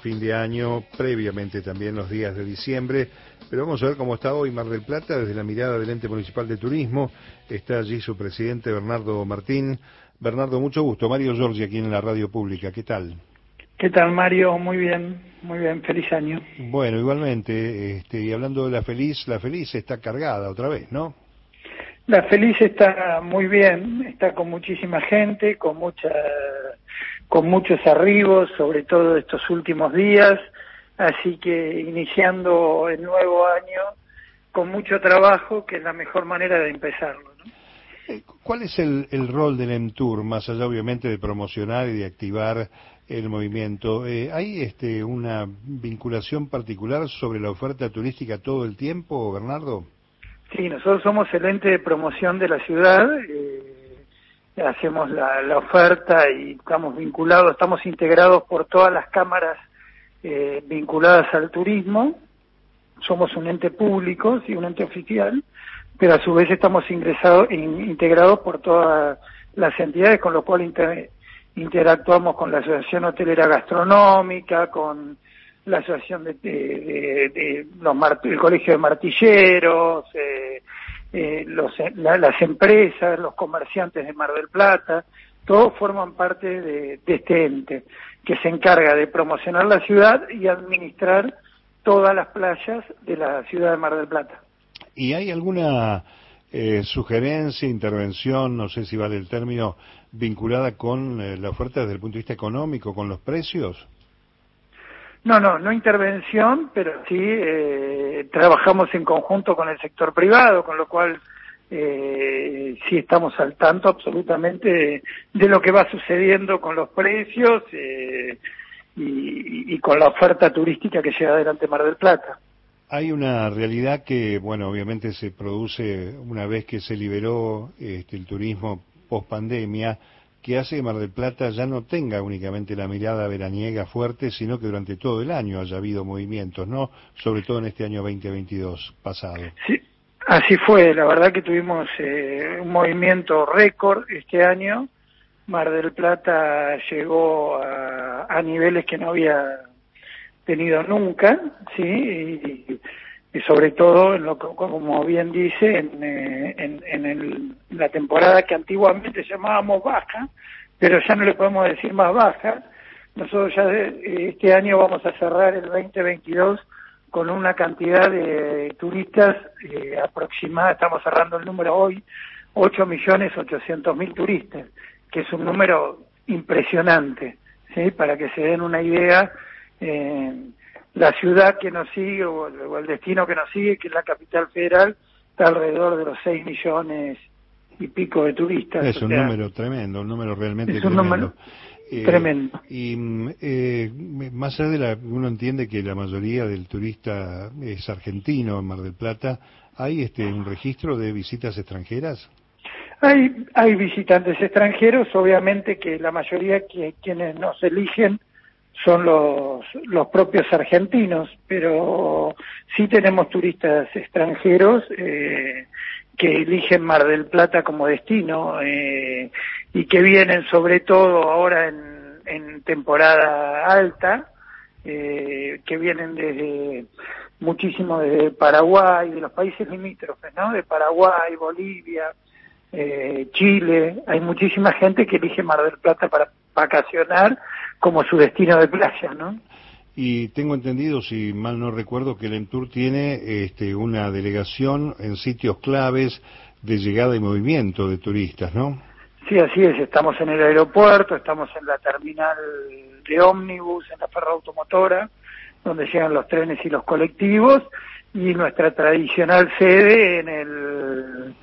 fin de año, previamente también los días de diciembre, pero vamos a ver cómo está hoy Mar del Plata desde la mirada del ente municipal de turismo. Está allí su presidente Bernardo Martín. Bernardo, mucho gusto. Mario Giorgi aquí en la radio pública. ¿Qué tal? ¿Qué tal, Mario? Muy bien, muy bien. Feliz año. Bueno, igualmente, este, y hablando de la feliz, la feliz está cargada otra vez, ¿no? La feliz está muy bien, está con muchísima gente, con mucha con muchos arribos, sobre todo estos últimos días, así que iniciando el nuevo año con mucho trabajo, que es la mejor manera de empezarlo. Eh, ¿Cuál es el, el rol del EMTUR, más allá obviamente de promocionar y de activar el movimiento? Eh, ¿Hay este, una vinculación particular sobre la oferta turística todo el tiempo, Bernardo? Sí, nosotros somos el ente de promoción de la ciudad. Eh, hacemos la, la, oferta y estamos vinculados, estamos integrados por todas las cámaras eh, vinculadas al turismo. Somos un ente público, sí, un ente oficial, pero a su vez estamos ingresados, in, integrados por todas las entidades, con lo cual inter, interactuamos con la Asociación Hotelera Gastronómica, con la Asociación de, de los el Colegio de Martilleros, eh, eh, los, la, las empresas, los comerciantes de Mar del Plata, todos forman parte de, este ente que se encarga de promocionar la ciudad y administrar todas las playas de la ciudad de Mar del Plata. ¿Y hay alguna eh, sugerencia, intervención, no sé si vale el término, vinculada con eh, la oferta desde el punto de vista económico, con los precios? No, no, no intervención, pero sí eh, trabajamos en conjunto con el sector privado, con lo cual eh, sí estamos al tanto absolutamente de, lo que va sucediendo con los precios eh, y, y, con la oferta turística que llega adelante Mar del Plata. Hay una realidad que, bueno, obviamente se produce una vez que se liberó este, el turismo post pandemia que hace que Mar del Plata ya no tenga únicamente la mirada veraniega fuerte, sino que durante todo el año haya habido movimientos, ¿no? Sobre todo en este año 2022 pasado. Sí, así fue. La verdad que tuvimos eh, un movimiento récord este año. Mar del Plata llegó a, a niveles que no había tenido nunca, ¿sí? Y, y sobre todo, en lo, como bien dice, en, eh, en, en el, la temporada que antiguamente llamábamos baja, pero ya no le podemos decir más baja. Nosotros ya de, este año vamos a cerrar el 2022 con una cantidad de turistas eh, aproximada, estamos cerrando el número hoy, 8 millones 800 mil turistas, que es un número impresionante, ¿sí? Para que se den una idea, eh, la ciudad que nos sigue o el, o el, destino que nos sigue, que es la capital federal, está alrededor de los 6 millones y pico de turistas. Es un sea, número tremendo, un número realmente es un tremendo. Número eh, tremendo. Y eh, más allá de la, uno entiende que la mayoría del turista es argentino en Mar del Plata, ¿hay este un registro de visitas extranjeras? Hay, hay visitantes extranjeros, obviamente que la mayoría que quienes nos eligen son los, los propios argentinos, pero sí tenemos turistas extranjeros eh, que eligen Mar del Plata como destino eh, y que vienen sobre todo ahora en, en temporada alta, eh, que vienen desde muchísimo de Paraguay, de los países limítrofes, ¿no? De Paraguay, Bolivia, eh, Chile, hay muchísima gente que elige Mar del Plata para vacacionar como su destino de playa, ¿no? Y tengo entendido, si mal no recuerdo, que el Entour tiene este, una delegación en sitios claves de llegada y movimiento de turistas, ¿no? Sí, así es. Estamos en el aeropuerto, estamos en la terminal de ómnibus, en la ferroautomotora, donde llegan los trenes y los colectivos, y nuestra tradicional sede en el...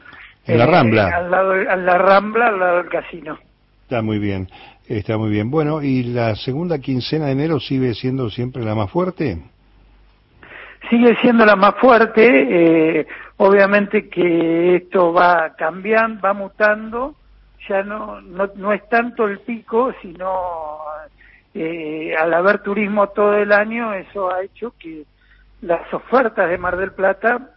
En la Rambla. Eh, al lado, en la Rambla, al lado del casino. Está muy bien. Está muy bien. Bueno, ¿y la segunda quincena de enero sigue siendo siempre la más fuerte? Sigue siendo la más fuerte. Eh, obviamente que esto va cambiando, va mutando. Ya no, no, no es tanto el pico, sino eh, al haber turismo todo el año, eso ha hecho que las ofertas de Mar del Plata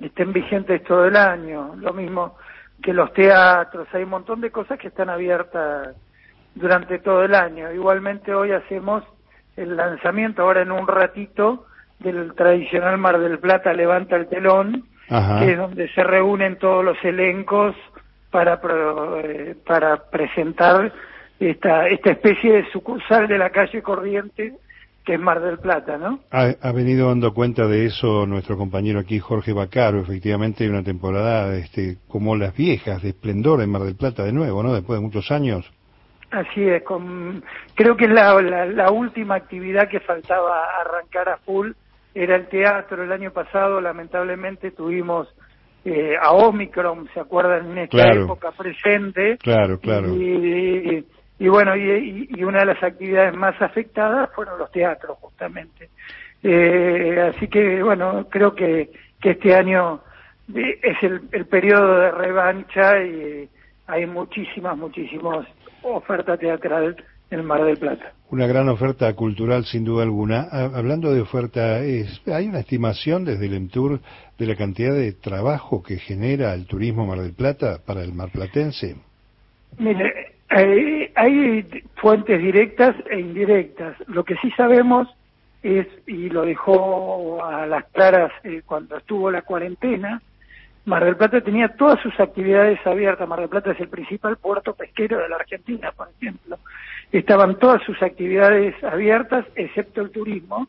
estén vigentes todo el año. Lo mismo que los teatros, hay un montón de cosas que están abiertas durante todo el año. Igualmente hoy hacemos el lanzamiento ahora en un ratito del tradicional Mar del Plata Levanta el Telón, que es donde se reúnen todos los elencos para, eh, para presentar esta, esta especie de sucursal de la calle Corriente que es Mar del Plata, ¿no? Ha, venido dando cuenta de eso nuestro compañero aquí, Jorge Bacaro. Efectivamente, hay una temporada este, como las viejas, de esplendor en Mar del Plata de nuevo, ¿no? Después de muchos años. Así es, con, creo que es la, la, última actividad que faltaba arrancar a full, era el teatro. El año pasado, lamentablemente, tuvimos eh, a Omicron, ¿se acuerdan? En esta época presente. Claro, claro. Y, y, bueno, y, y, una de las actividades más afectadas fueron los teatros, justamente. Eh, así que, bueno, creo que, que este año eh, es el, el periodo de revancha y hay muchísimas, muchísimas oferta teatral en Mar del Plata. Una gran oferta cultural, sin duda alguna. Hablando de oferta, es, ¿hay una estimación desde el EMTUR de la cantidad de trabajo que genera el turismo Mar del Plata para el marplatense? Mire, hay, hay fuentes directas e indirectas. Lo que sí sabemos es, y lo dejó a las claras eh, cuando estuvo la cuarentena, Mar del Plata tenía todas sus actividades abiertas. Mar del Plata es el principal puerto pesquero de la Argentina, por ejemplo. Estaban todas sus actividades abiertas, excepto el turismo,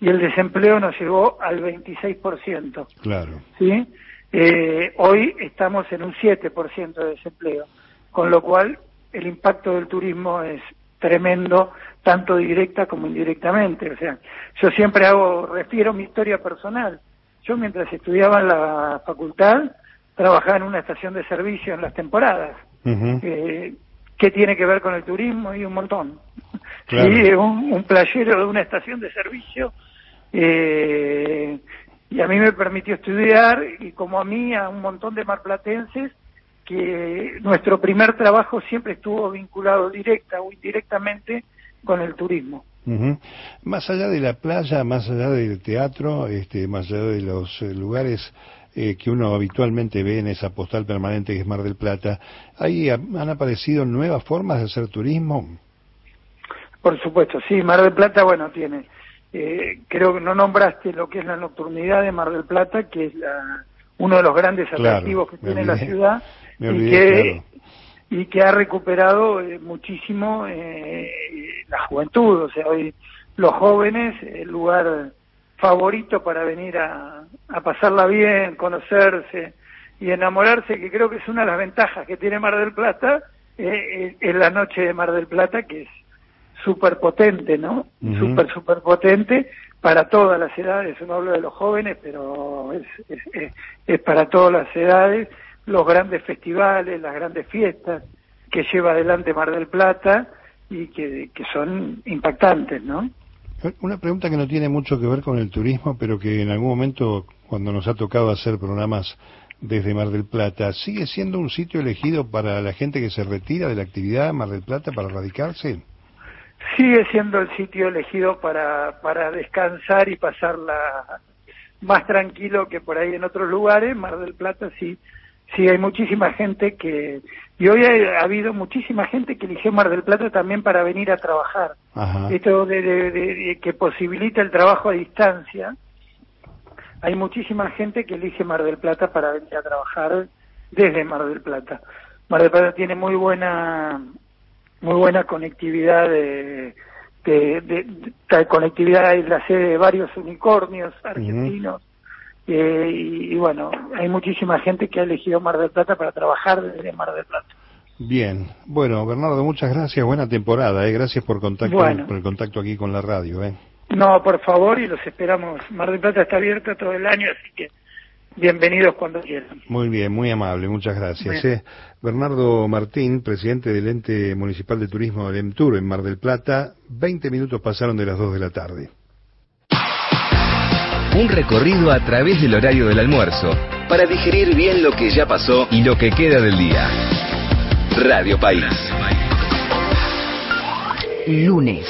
y el desempleo nos llegó al 26%. Claro. ¿Sí? Eh, hoy estamos en un 7% de desempleo, con lo cual el impacto del turismo es tremendo, tanto directa como indirectamente. O sea, yo siempre hago, refiero mi historia personal yo mientras estudiaba en la facultad trabajaba en una estación de servicio en las temporadas. Eh, ¿Qué tiene que ver con el turismo? Y un montón. Sí, un, un, playero de una estación de servicio. Eh, y a mí me permitió estudiar, y como a mí, a un montón de marplatenses, que nuestro primer trabajo siempre estuvo vinculado directa o indirectamente con el turismo. Más allá de la playa, más allá del teatro, este, más allá de los eh, lugares eh, que uno habitualmente ve en esa postal permanente que es Mar del Plata, ¿ahí han aparecido nuevas formas de hacer turismo? Por supuesto, sí, Mar del Plata, bueno, tiene, eh, creo que no nombraste lo que es la nocturnidad de Mar del Plata, que es la, uno de los grandes atractivos que tiene la ciudad, y que y que ha recuperado eh, muchísimo eh, la juventud, o sea, hoy los jóvenes, el lugar favorito para venir a, a pasarla bien, conocerse y enamorarse, que creo que es una de las ventajas que tiene Mar del Plata, eh, es la noche de Mar del Plata, que es súper potente, ¿no? Súper, súper potente para todas las edades. Uno habla de los jóvenes, pero es, es, es para todas las edades los grandes festivales, las grandes fiestas que lleva adelante Mar del Plata y que, son impactantes, ¿no? Una pregunta que no tiene mucho que ver con el turismo, pero que en algún momento, cuando nos ha tocado hacer programas desde Mar del Plata, ¿sigue siendo un sitio elegido para la gente que se retira de la actividad Mar del Plata para radicarse? Sigue siendo el sitio elegido para, para descansar y pasarla más tranquilo que por ahí en otros lugares. Mar del Plata sí Sí, hay muchísima gente que... Y hoy ha, habido muchísima gente que eligió Mar del Plata también para venir a trabajar. Esto de, que posibilita el trabajo a distancia. Hay muchísima gente que elige Mar del Plata para venir a trabajar desde Mar del Plata. Mar del Plata tiene muy buena muy buena conectividad de, de, conectividad es la sede de varios unicornios argentinos eh, y, bueno, hay muchísima gente que ha elegido Mar del Plata para trabajar desde Mar del Plata. Bien, bueno, Bernardo, muchas gracias, buena temporada, eh. gracias por, contacto, por el contacto aquí con la radio. Eh. No, por favor, y los esperamos. Mar del Plata está abierta todo el año, así que bienvenidos cuando quieran. Muy bien, muy amable, muchas gracias. Eh. Bernardo Martín, presidente del ente municipal de turismo del EMTUR en Mar del Plata, 20 minutos pasaron de las 2 de la tarde. Un recorrido a través del horario del almuerzo para digerir bien lo que ya pasó y lo que queda del día. Radio País. Lunes.